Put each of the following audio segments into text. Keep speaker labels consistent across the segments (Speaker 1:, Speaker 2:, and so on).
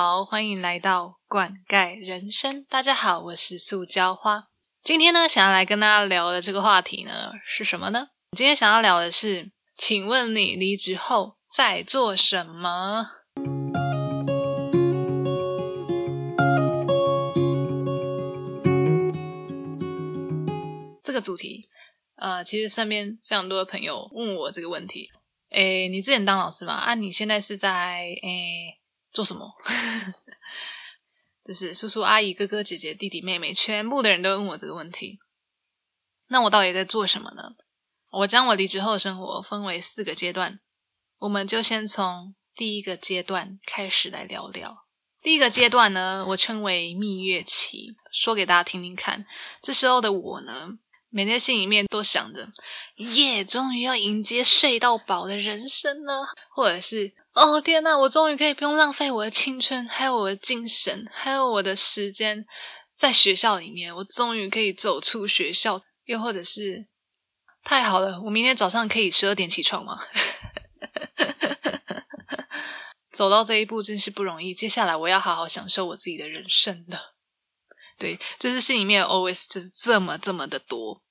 Speaker 1: 好，欢迎来到灌溉人生。大家好，我是塑胶花。今天呢，想要来跟大家聊的这个话题呢是什么呢？今天想要聊的是，请问你离职后在做什么？这个主题，呃，其实身边非常多的朋友问我这个问题。诶，你之前当老师嘛？啊，你现在是在诶做什么？就是叔叔、阿姨、哥哥、姐姐、弟弟、妹妹，全部的人都问我这个问题。那我到底在做什么呢？我将我离职后的生活分为四个阶段，我们就先从第一个阶段开始来聊聊。第一个阶段呢，我称为蜜月期，说给大家听听看。这时候的我呢？每天心里面都想着，耶，终于要迎接睡到饱的人生了，或者是，哦天呐，我终于可以不用浪费我的青春，还有我的精神，还有我的时间在学校里面，我终于可以走出学校，又或者是，太好了，我明天早上可以十二点起床吗？走到这一步真是不容易，接下来我要好好享受我自己的人生了。对，就是心里面 always 就是这么这么的多。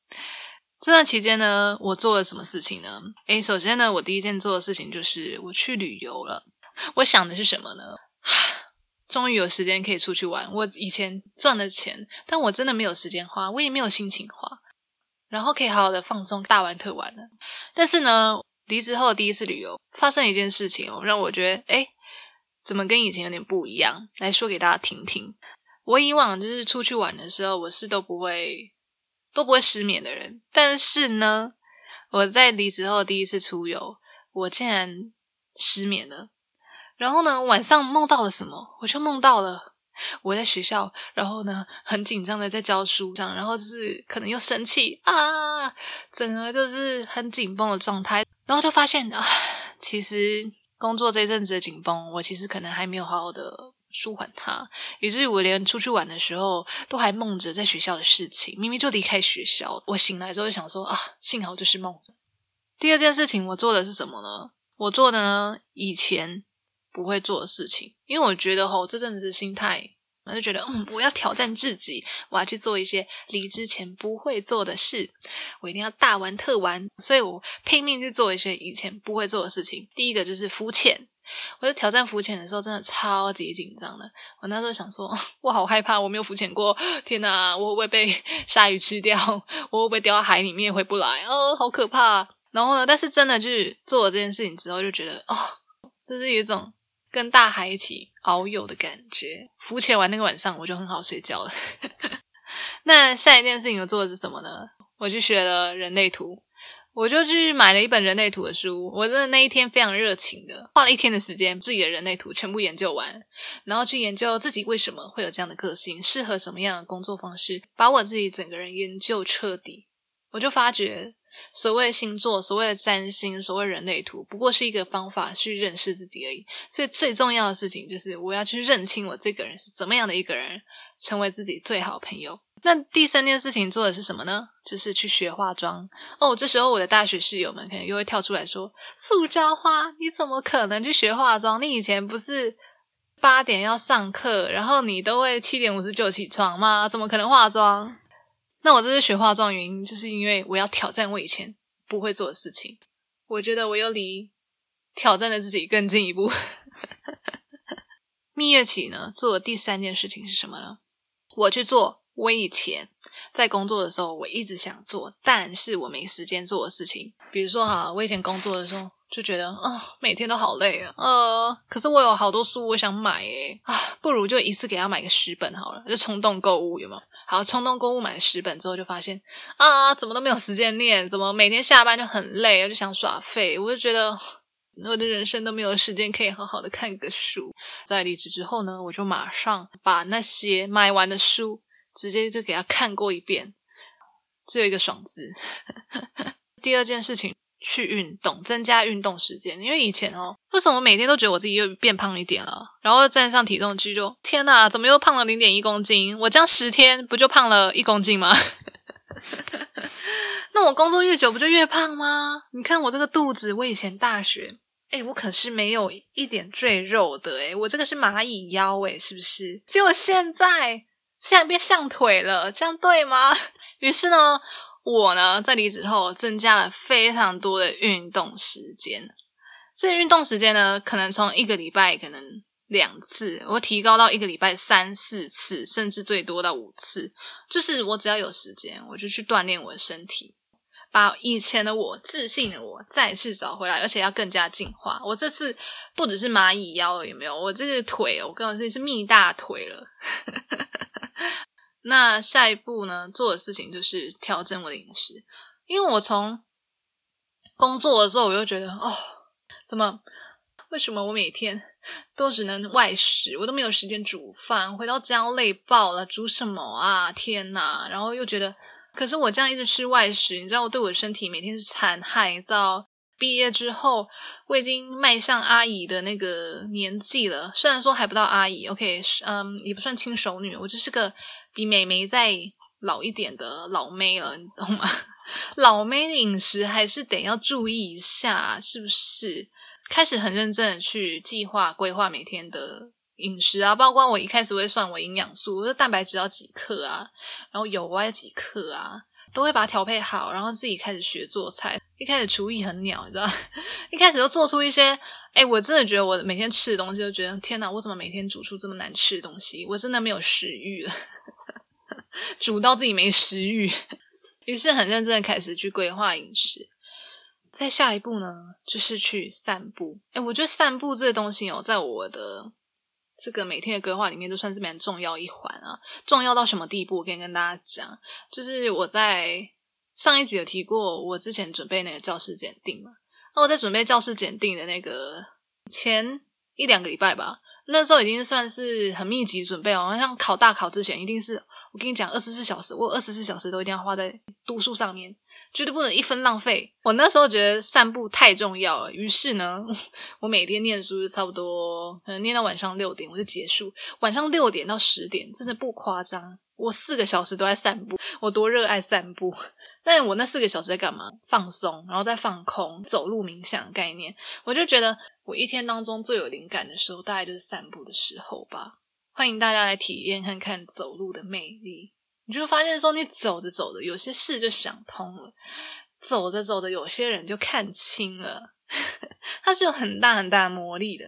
Speaker 1: 这段期间呢，我做了什么事情呢？诶，首先呢，我第一件做的事情就是我去旅游了。我想的是什么呢？终于有时间可以出去玩。我以前赚的钱，但我真的没有时间花，我也没有心情花。然后可以好好的放松，大玩特玩了。但是呢，离职后第一次旅游，发生一件事情哦，让我觉得，诶，怎么跟以前有点不一样？来说给大家听听。我以往就是出去玩的时候，我是都不会都不会失眠的人。但是呢，我在离职后第一次出游，我竟然失眠了。然后呢，晚上梦到了什么？我就梦到了我在学校，然后呢很紧张的在教书上，然后就是可能又生气啊，整个就是很紧绷的状态。然后就发现啊，其实工作这一阵子的紧绷，我其实可能还没有好好的。舒缓它，以至于我连出去玩的时候都还梦着在学校的事情。明明就离开学校，我醒来之后就想说啊，幸好就是梦。第二件事情我做的是什么呢？我做的呢以前不会做的事情，因为我觉得吼这阵子心态，我就觉得嗯，我要挑战自己，我要去做一些离之前不会做的事，我一定要大玩特玩，所以我拼命去做一些以前不会做的事情。第一个就是浮潜。我在挑战浮潜的时候，真的超级紧张的。我那时候想说，我好害怕，我没有浮潜过，天哪，我会不会被 鲨鱼吃掉？我会不会掉到海里面回不来？哦，好可怕！然后呢，但是真的去做了这件事情之后，就觉得哦，就是有一种跟大海一起遨游的感觉。浮潜完那个晚上，我就很好睡觉了。那下一件事情我做的是什么呢？我去学了人类图。我就去买了一本人类图的书，我真的那一天非常热情的，花了一天的时间，自己的人类图全部研究完，然后去研究自己为什么会有这样的个性，适合什么样的工作方式，把我自己整个人研究彻底，我就发觉。所谓星座，所谓的占星，所谓人类图，不过是一个方法去认识自己而已。所以最重要的事情就是，我要去认清我这个人是怎么样的一个人，成为自己最好朋友。那第三件事情做的是什么呢？就是去学化妆。哦，这时候我的大学室友们可能又会跳出来说：“塑胶花，你怎么可能去学化妆？你以前不是八点要上课，然后你都会七点五十九起床吗？怎么可能化妆？”那我这次学化妆原因，就是因为我要挑战我以前不会做的事情。我觉得我又离挑战的自己更进一步。蜜月期呢，做的第三件事情是什么呢？我去做我以前在工作的时候我一直想做，但是我没时间做的事情。比如说哈，我以前工作的时候就觉得啊，每天都好累啊，呃，可是我有好多书我想买诶啊，不如就一次给他买个十本好了，就冲动购物有没有？好，冲动购物买十本之后，就发现啊，怎么都没有时间念，怎么每天下班就很累，我就想耍废，我就觉得我的人生都没有时间可以好好的看个书。在离职之后呢，我就马上把那些买完的书直接就给他看过一遍，只有一个爽字。第二件事情。去运动，增加运动时间。因为以前哦，为什么每天都觉得我自己又变胖一点了？然后站上体重机就天哪，怎么又胖了零点一公斤？我这样十天不就胖了一公斤吗？那我工作越久不就越胖吗？你看我这个肚子，我以前大学哎，我可是没有一点赘肉的哎，我这个是蚂蚁腰哎，是不是？结果现在现在变象腿了，这样对吗？于是呢，我呢在离职后增加了非常多的运动时间。这运动时间呢，可能从一个礼拜可能两次，我提高到一个礼拜三四次，甚至最多到五次。就是我只要有时间，我就去锻炼我的身体。把以前的我自信的我再次找回来，而且要更加进化。我这次不只是蚂蚁腰了，有没有？我这个腿，我跟我说是蜜大腿了。那下一步呢？做的事情就是调整我的饮食，因为我从工作的时候，我就觉得哦，怎么？为什么我每天 都只能外食？我都没有时间煮饭，回到家累爆了，煮什么啊？天哪！然后又觉得。可是我这样一直吃外食，你知道我对我身体每天是残害。你知道，毕业之后我已经迈向阿姨的那个年纪了，虽然说还不到阿姨，OK，嗯，也不算轻熟女，我就是个比美眉再老一点的老妹了，你懂吗？老妹饮食还是得要注意一下，是不是？开始很认真的去计划规划每天的。饮食啊，包括我一开始会算我营养素，我的蛋白质要几克啊，然后油要几克啊，都会把它调配好，然后自己开始学做菜。一开始厨艺很鸟，你知道，一开始就做出一些，哎，我真的觉得我每天吃的东西，就觉得天哪，我怎么每天煮出这么难吃的东西？我真的没有食欲了，煮到自己没食欲。于是很认真的开始去规划饮食。再下一步呢，就是去散步。哎，我觉得散步这个东西哦，在我的。这个每天的规划里面都算是蛮重要一环啊，重要到什么地步？我可以跟大家讲，就是我在上一集有提过，我之前准备那个教师检定嘛。那我在准备教师检定的那个前一两个礼拜吧，那时候已经算是很密集准备哦。像考大考之前，一定是我跟你讲，二十四小时，我二十四小时都一定要花在读书上面。绝对不能一分浪费。我那时候觉得散步太重要了，于是呢，我每天念书就差不多，可能念到晚上六点我就结束。晚上六点到十点，真的不夸张，我四个小时都在散步。我多热爱散步！但我那四个小时在干嘛？放松，然后再放空，走路冥想概念。我就觉得我一天当中最有灵感的时候，大概就是散步的时候吧。欢迎大家来体验看看走路的魅力。你就发现说，你走着走着，有些事就想通了；走着走着，有些人就看清了。它是有很大很大的魔力的。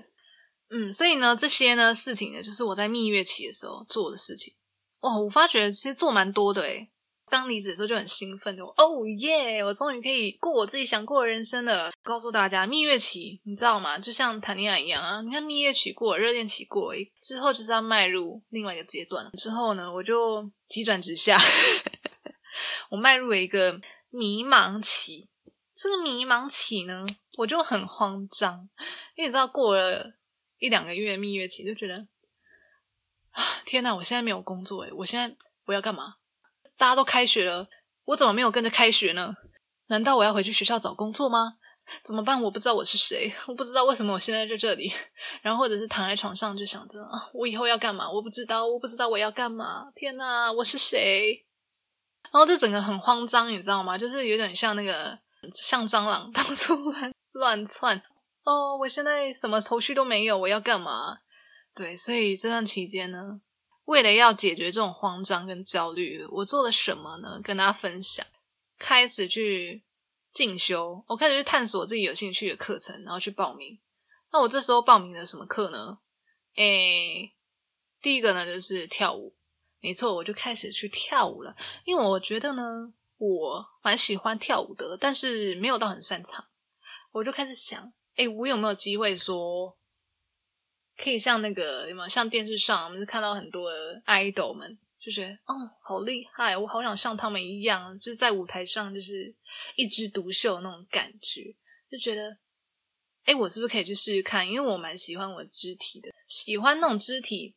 Speaker 1: 嗯，所以呢，这些呢事情呢，就是我在蜜月期的时候做的事情。哇，我发觉其实做蛮多的诶当离职的时候就很兴奋，就哦耶！我终于可以过我自己想过的人生了。告诉大家，蜜月期你知道吗？就像谈恋爱一样啊！你看蜜月期过，热恋期过，之后就是要迈入另外一个阶段。之后呢，我就急转直下，我迈入了一个迷茫期。这个迷茫期呢，我就很慌张，因为你知道，过了一两个月蜜月期，就觉得，天哪！我现在没有工作诶我现在我要干嘛？大家都开学了，我怎么没有跟着开学呢？难道我要回去学校找工作吗？怎么办？我不知道我是谁，我不知道为什么我现在在这里。然后或者是躺在床上就想着啊，我以后要干嘛？我不知道，我不知道我要干嘛。天哪，我是谁？然后这整个很慌张，你知道吗？就是有点像那个像蟑螂 到处乱乱窜。哦，我现在什么头绪都没有，我要干嘛？对，所以这段期间呢。为了要解决这种慌张跟焦虑，我做了什么呢？跟大家分享，开始去进修，我开始去探索自己有兴趣的课程，然后去报名。那我这时候报名了什么课呢？诶，第一个呢就是跳舞，没错，我就开始去跳舞了。因为我觉得呢，我蛮喜欢跳舞的，但是没有到很擅长，我就开始想，诶，我有没有机会说？可以像那个有没有像电视上，我们是看到很多的 idol 们，就觉得哦，好厉害，我好想像他们一样，就是在舞台上就是一枝独秀那种感觉，就觉得，哎，我是不是可以去试试看？因为我蛮喜欢我肢体的，喜欢那种肢体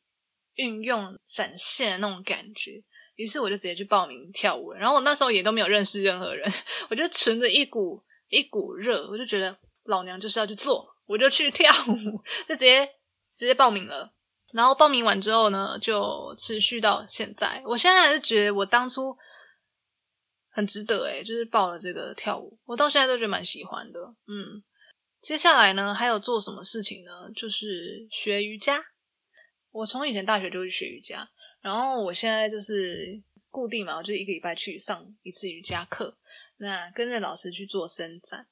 Speaker 1: 运用展现的那种感觉，于是我就直接去报名跳舞。然后我那时候也都没有认识任何人，我就存着一股一股热，我就觉得老娘就是要去做，我就去跳舞，就直接。直接报名了，然后报名完之后呢，就持续到现在。我现在还是觉得我当初很值得诶就是报了这个跳舞，我到现在都觉得蛮喜欢的。嗯，接下来呢，还有做什么事情呢？就是学瑜伽。我从以前大学就去学瑜伽，然后我现在就是固定嘛，我就一个礼拜去上一次瑜伽课，那跟着老师去做伸展。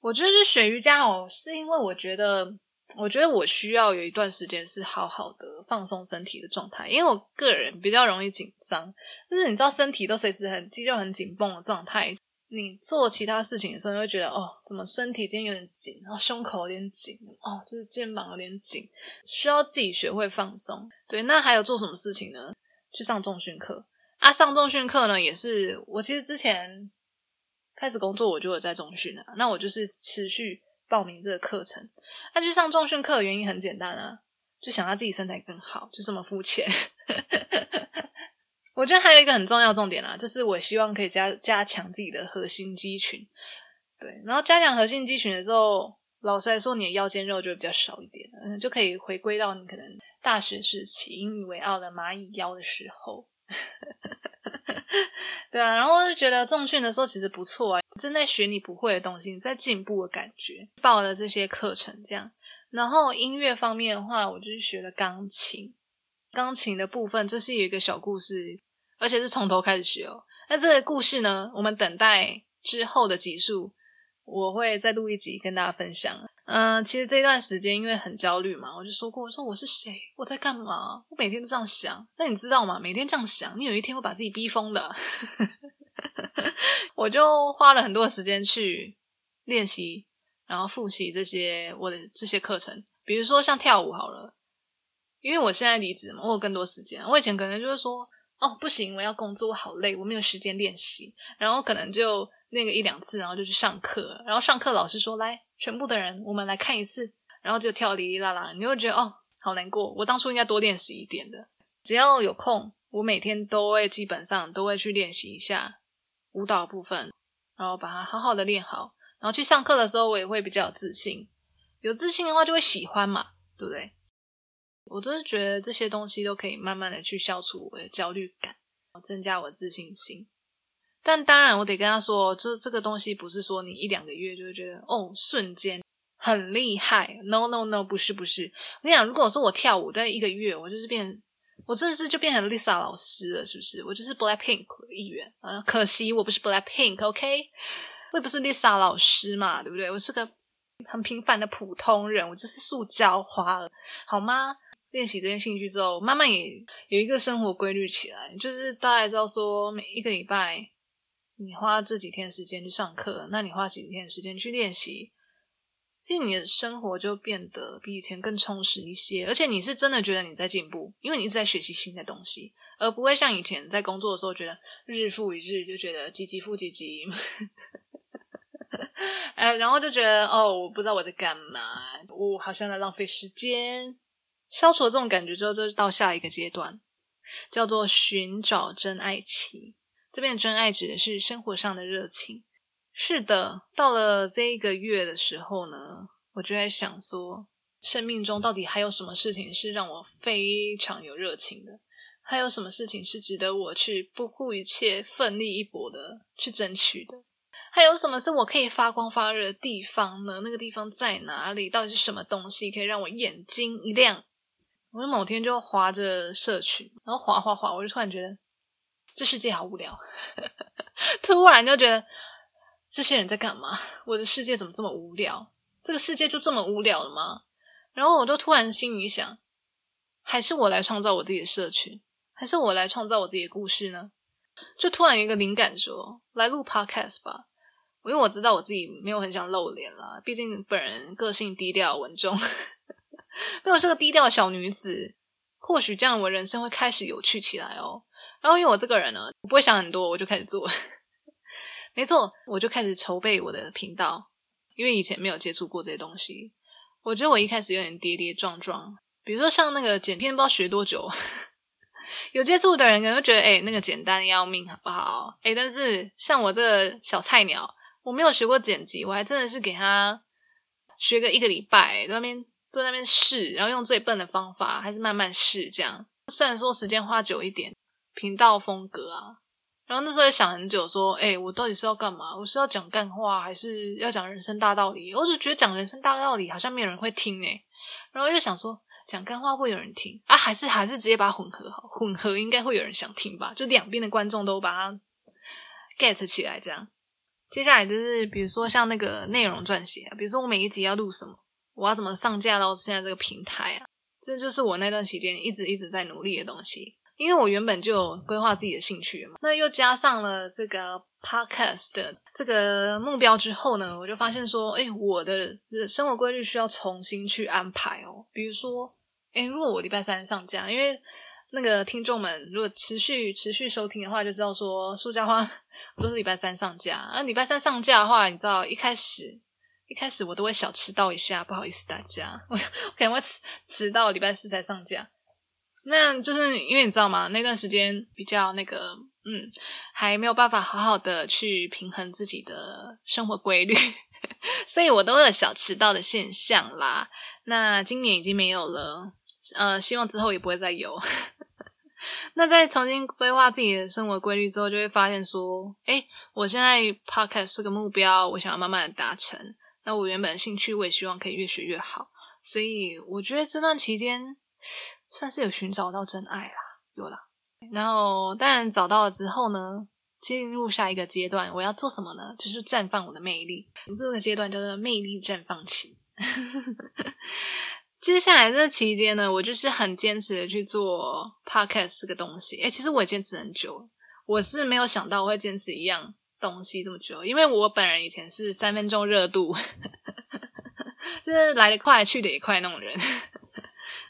Speaker 1: 我觉得学瑜伽哦，是因为我觉得，我觉得我需要有一段时间是好好的放松身体的状态，因为我个人比较容易紧张，就是你知道身体都随时很肌肉很紧绷的状态。你做其他事情的时候，你会觉得哦，怎么身体今天有点紧，然后胸口有点紧，哦，就是肩膀有点紧，需要自己学会放松。对，那还有做什么事情呢？去上重训课啊！上重训课呢，也是我其实之前开始工作我就有在重训啊，那我就是持续报名这个课程。那去上重训课的原因很简单啊，就想要自己身材更好，就这么肤浅。我觉得还有一个很重要重点啊，就是我希望可以加加强自己的核心肌群，对，然后加强核心肌群的时候，老实来说，你的腰间肉就会比较少一点，嗯，就可以回归到你可能大学时期引以为傲的蚂蚁腰的时候，对啊，然后就觉得重训的时候其实不错啊，正在学你不会的东西，你在进步的感觉，报了这些课程这样，然后音乐方面的话，我就是学了钢琴。钢琴的部分，这是有一个小故事，而且是从头开始学哦。那这个故事呢，我们等待之后的集数，我会再录一集跟大家分享。嗯，其实这段时间因为很焦虑嘛，我就说过，我说我是谁，我在干嘛，我每天都这样想。那你知道吗？每天这样想，你有一天会把自己逼疯的。我就花了很多时间去练习，然后复习这些我的这些课程，比如说像跳舞好了。因为我现在离职嘛，我有更多时间。我以前可能就是说，哦，不行，我要工作，我好累，我没有时间练习。然后可能就练个一两次，然后就去上课。然后上课老师说，来，全部的人，我们来看一次。然后就跳哩哩啦啦，你会觉得哦，好难过。我当初应该多练习一点的。只要有空，我每天都会基本上都会去练习一下舞蹈部分，然后把它好好的练好。然后去上课的时候，我也会比较有自信。有自信的话，就会喜欢嘛，对不对？我都是觉得这些东西都可以慢慢的去消除我的焦虑感，增加我自信心。但当然，我得跟他说，这这个东西不是说你一两个月就会觉得哦，瞬间很厉害。No No No，不是不是。我跟你讲，如果说我跳舞在一个月，我就是变，我真的是就变成 Lisa 老师了，是不是？我就是 Black Pink 的一员。呃，可惜我不是 Black Pink，OK？我也不是 Lisa 老师嘛，对不对？我是个很平凡的普通人，我就是塑胶花了，好吗？练习这些兴趣之后，慢慢也有一个生活规律起来，就是大概知道说，每一个礼拜你花这几天时间去上课，那你花几天时间去练习，其实你的生活就变得比以前更充实一些，而且你是真的觉得你在进步，因为你一直在学习新的东西，而不会像以前在工作的时候觉得日复一日就觉得几级复几级，哎，然后就觉得哦，我不知道我在干嘛，我好像在浪费时间。消除了这种感觉之后，就到下一个阶段，叫做寻找真爱期。这边的真爱指的是生活上的热情。是的，到了这一个月的时候呢，我就在想说，生命中到底还有什么事情是让我非常有热情的？还有什么事情是值得我去不顾一切、奋力一搏的去争取的？还有什么是我可以发光发热的地方呢？那个地方在哪里？到底是什么东西可以让我眼睛一亮？我就某天就划着社群，然后划划划，我就突然觉得这世界好无聊，突然就觉得这些人在干嘛？我的世界怎么这么无聊？这个世界就这么无聊了吗？然后我就突然心里想，还是我来创造我自己的社群，还是我来创造我自己的故事呢？就突然有一个灵感，说来录 podcast 吧。因为我知道我自己没有很想露脸啦，毕竟本人个性低调稳重。没有是个低调的小女子，或许这样我人生会开始有趣起来哦。然后因为我这个人呢，我不会想很多，我就开始做。没错，我就开始筹备我的频道。因为以前没有接触过这些东西，我觉得我一开始有点跌跌撞撞。比如说像那个剪片，不知道学多久。有接触的人可能会觉得，哎，那个简单要命，好不好？哎，但是像我这个小菜鸟，我没有学过剪辑，我还真的是给他学个一个礼拜，在那边。在那边试，然后用最笨的方法，还是慢慢试这样。虽然说时间花久一点，频道风格啊，然后那时候也想很久，说：“哎，我到底是要干嘛？我是要讲干话，还是要讲人生大道理？”我就觉得讲人生大道理好像没有人会听诶。然后又想说，讲干话会有人听啊？还是还是直接把它混合好？混合应该会有人想听吧？就两边的观众都把它 get 起来，这样。接下来就是，比如说像那个内容撰写，比如说我每一集要录什么，我要怎么上架到现在这个平台啊？这就是我那段时间一直一直在努力的东西。因为我原本就有规划自己的兴趣嘛，那又加上了这个 podcast 的这个目标之后呢，我就发现说，哎，我的生活规律需要重新去安排哦。比如说，哎，如果我礼拜三上架，因为那个听众们如果持续持续收听的话，就知道说，苏家花都是礼拜三上架。那礼拜三上架的话，你知道一开始一开始我都会小迟到一下，不好意思大家，我 我可能会迟迟到礼拜四才上架。那就是因为你知道吗？那段时间比较那个，嗯，还没有办法好好的去平衡自己的生活规律，所以我都有小迟到的现象啦。那今年已经没有了，呃，希望之后也不会再有。那在重新规划自己的生活规律之后，就会发现说，哎，我现在 podcast 是个目标，我想要慢慢的达成。那我原本的兴趣，我也希望可以越学越好。所以我觉得这段期间。算是有寻找到真爱啦，有了。然后当然找到了之后呢，进入下一个阶段，我要做什么呢？就是绽放我的魅力。这个阶段叫做魅力绽放期。接下来这期间呢，我就是很坚持的去做 podcast 这个东西。哎，其实我也坚持很久，我是没有想到我会坚持一样东西这么久，因为我本人以前是三分钟热度，就是来得快去得也快那种人。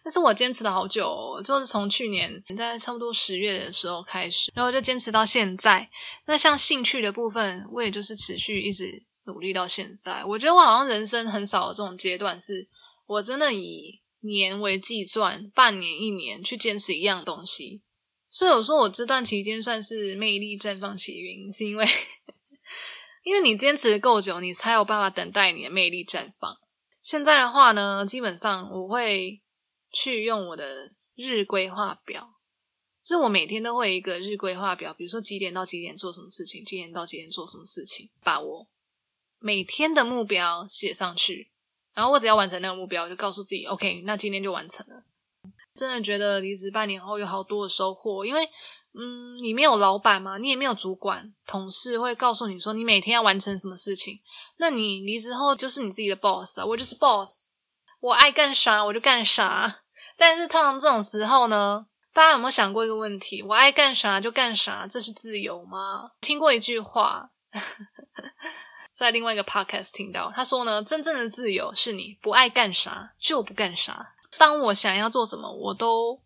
Speaker 1: 但是我坚持了好久，就是从去年在差不多十月的时候开始，然后就坚持到现在。那像兴趣的部分，我也就是持续一直努力到现在。我觉得我好像人生很少有这种阶段，是我真的以年为计算，半年、一年去坚持一样东西。所以我说我这段期间算是魅力绽放起因，是因为 因为你坚持的够久，你才有办法等待你的魅力绽放。现在的话呢，基本上我会。去用我的日规划表，就是我每天都会一个日规划表，比如说几点到几点做什么事情，几点到几点做什么事情，把我每天的目标写上去，然后我只要完成那个目标，就告诉自己，OK，那今天就完成了。真的觉得离职半年后有好多的收获，因为嗯，你没有老板嘛，你也没有主管、同事会告诉你说你每天要完成什么事情，那你离职后就是你自己的 boss 啊，我就是 boss，我爱干啥我就干啥。但是通常这种时候呢，大家有没有想过一个问题？我爱干啥就干啥，这是自由吗？听过一句话，在另外一个 podcast 听到，他说呢，真正的自由是你不爱干啥就不干啥。当我想要做什么，我都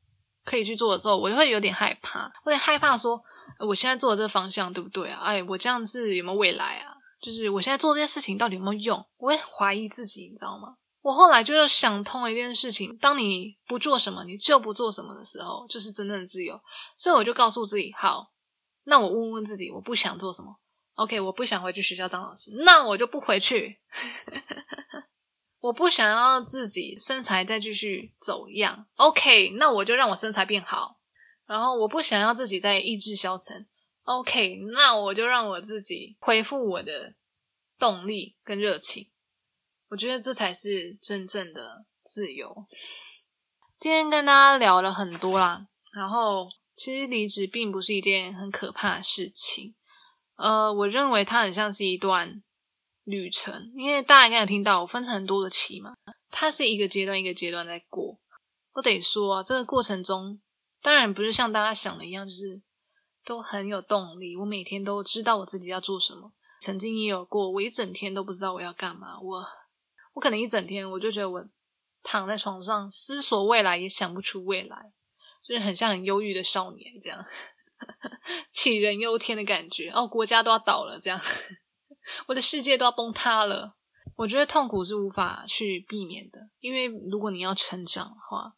Speaker 1: 可以去做的时候，我就会有点害怕，有点害怕说，我现在做的这个方向对不对啊？哎，我这样子有没有未来啊？就是我现在做这些事情到底有没有用？我会怀疑自己，你知道吗？我后来就是想通了一件事情：当你不做什么，你就不做什么的时候，就是真正的自由。所以我就告诉自己：好，那我问问自己，我不想做什么？OK，我不想回去学校当老师，那我就不回去。我不想要自己身材再继续走样，OK，那我就让我身材变好。然后我不想要自己再意志消沉，OK，那我就让我自己恢复我的动力跟热情。我觉得这才是真正的自由。今天跟大家聊了很多啦，然后其实离职并不是一件很可怕的事情。呃，我认为它很像是一段旅程，因为大家应该有听到我分成很多的期嘛，它是一个阶段一个阶段在过。我得说啊，这个过程中当然不是像大家想的一样，就是都很有动力。我每天都知道我自己要做什么，曾经也有过我一整天都不知道我要干嘛，我。我可能一整天，我就觉得我躺在床上思索未来，也想不出未来，就是很像很忧郁的少年这样，杞人忧天的感觉。哦，国家都要倒了，这样，我的世界都要崩塌了。我觉得痛苦是无法去避免的，因为如果你要成长的话，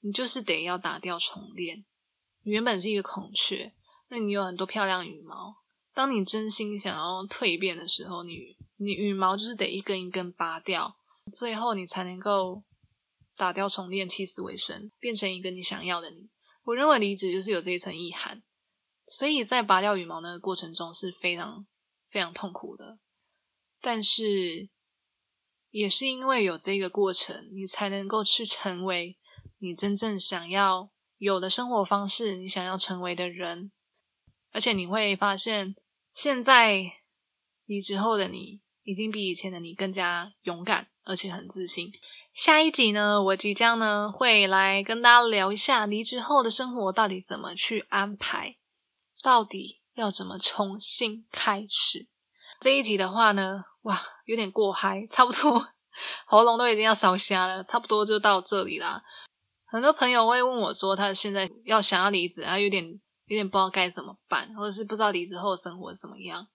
Speaker 1: 你就是得要打掉重练。你原本是一个孔雀，那你有很多漂亮羽毛。当你真心想要蜕变的时候，你你羽毛就是得一根一根拔掉，最后你才能够打掉重练，起死回生，变成一个你想要的你。我认为离职就是有这一层意涵。所以在拔掉羽毛那个过程中是非常非常痛苦的。但是也是因为有这个过程，你才能够去成为你真正想要有的生活方式，你想要成为的人。而且你会发现，现在离职后的你，已经比以前的你更加勇敢，而且很自信。下一集呢，我即将呢会来跟大家聊一下离职后的生活到底怎么去安排，到底要怎么重新开始。这一集的话呢，哇，有点过嗨，差不多喉咙都已经要烧瞎了，差不多就到这里啦。很多朋友会问我说，他现在要想要离职啊，有点有点不知道该怎么办，或者是不知道离职后的生活怎么样。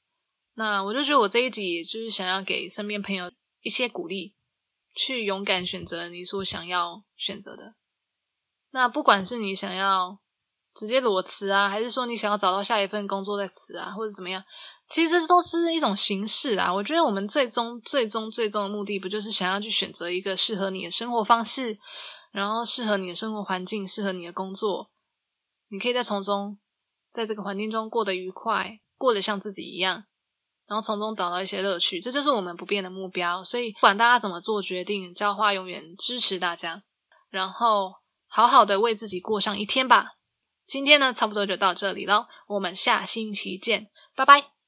Speaker 1: 那我就觉得我这一集就是想要给身边朋友一些鼓励。去勇敢选择你所想要选择的。那不管是你想要直接裸辞啊，还是说你想要找到下一份工作再辞啊，或者怎么样，其实这都是一种形式啊。我觉得我们最终、最终、最终的目的，不就是想要去选择一个适合你的生活方式，然后适合你的生活环境，适合你的工作，你可以在从中，在这个环境中过得愉快，过得像自己一样。然后从中找到一些乐趣，这就是我们不变的目标。所以，不管大家怎么做决定，教化永远支持大家。然后，好好的为自己过上一天吧。今天呢，差不多就到这里喽，我们下星期见，拜拜。